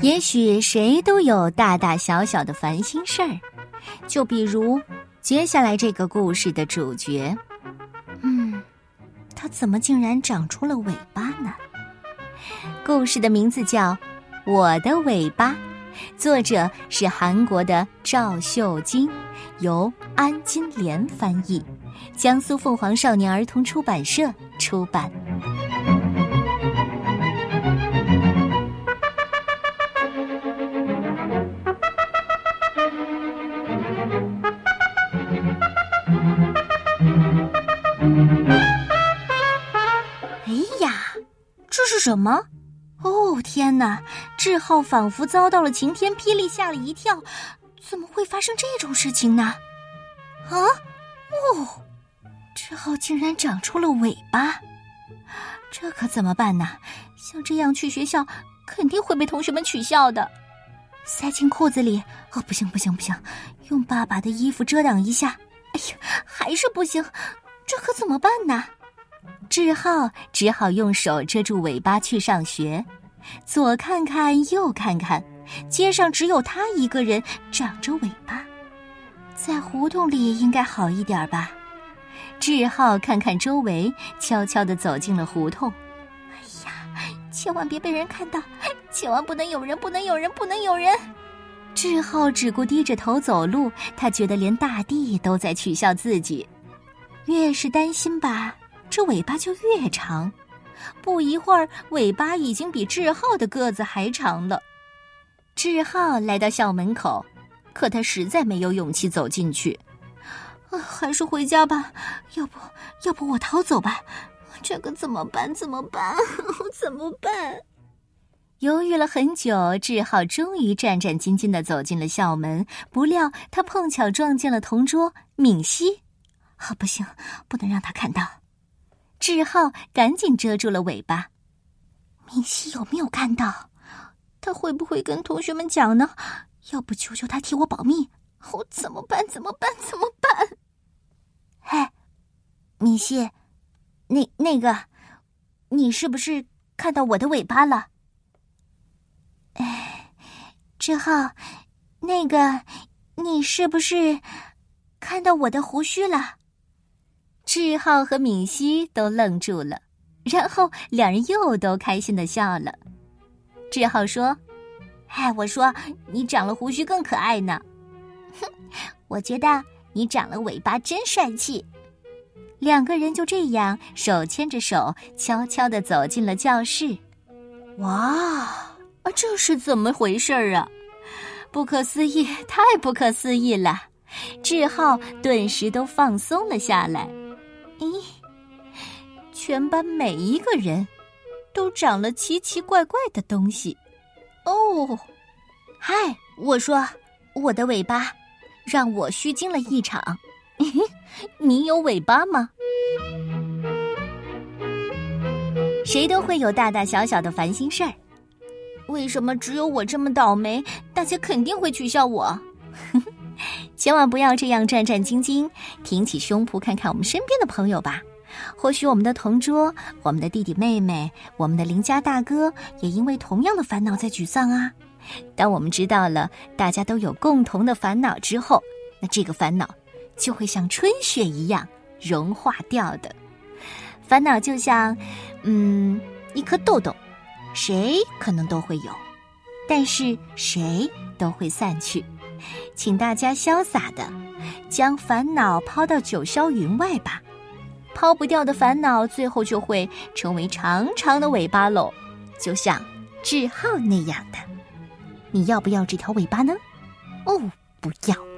也许谁都有大大小小的烦心事儿，就比如接下来这个故事的主角，嗯，他怎么竟然长出了尾巴呢？故事的名字叫《我的尾巴》，作者是韩国的赵秀晶，由安金莲翻译，江苏凤凰少年儿童出版社出版。哎呀，这是什么？哦天哪！志浩仿佛遭到了晴天霹雳，吓了一跳。怎么会发生这种事情呢？啊！哦，志浩竟然长出了尾巴，这可怎么办呢？像这样去学校，肯定会被同学们取笑的。塞进裤子里。哦，不行不行不行！用爸爸的衣服遮挡一下。哎呀，还是不行，这可怎么办呢？志浩只好用手遮住尾巴去上学，左看看右看看，街上只有他一个人长着尾巴，在胡同里应该好一点吧。志浩看看周围，悄悄地走进了胡同。哎呀，千万别被人看到，千万不能有人，不能有人，不能有人！志浩只顾低着头走路，他觉得连大地都在取笑自己。越是担心吧。这尾巴就越长，不一会儿，尾巴已经比志浩的个子还长了。志浩来到校门口，可他实在没有勇气走进去。啊，还是回家吧。要不要不我逃走吧？这可怎么办？怎么办？怎么办？犹豫了很久，志浩终于战战兢兢的走进了校门。不料他碰巧撞见了同桌敏熙。啊，不行，不能让他看到。志浩赶紧遮住了尾巴。明熙有没有看到？他会不会跟同学们讲呢？要不求求他替我保密？我怎么办？怎么办？怎么办？嘿，明熙，那那个，你是不是看到我的尾巴了？哎，志浩，那个，你是不是看到我的胡须了？志浩和敏熙都愣住了，然后两人又都开心的笑了。志浩说：“哎，我说你长了胡须更可爱呢。”哼，我觉得你长了尾巴真帅气。两个人就这样手牵着手，悄悄的走进了教室。哇，啊，这是怎么回事儿啊？不可思议，太不可思议了！志浩顿时都放松了下来。咦，全班每一个人都长了奇奇怪怪的东西。哦，嗨，我说我的尾巴让我虚惊了一场。你有尾巴吗？谁都会有大大小小的烦心事儿。为什么只有我这么倒霉？大家肯定会取笑我。千万不要这样战战兢兢，挺起胸脯看看我们身边的朋友吧。或许我们的同桌、我们的弟弟妹妹、我们的邻家大哥，也因为同样的烦恼在沮丧啊。当我们知道了大家都有共同的烦恼之后，那这个烦恼就会像春雪一样融化掉的。烦恼就像，嗯，一颗豆豆，谁可能都会有，但是谁都会散去。请大家潇洒的将烦恼抛到九霄云外吧，抛不掉的烦恼，最后就会成为长长的尾巴喽，就像志浩那样的。你要不要这条尾巴呢？哦，不要。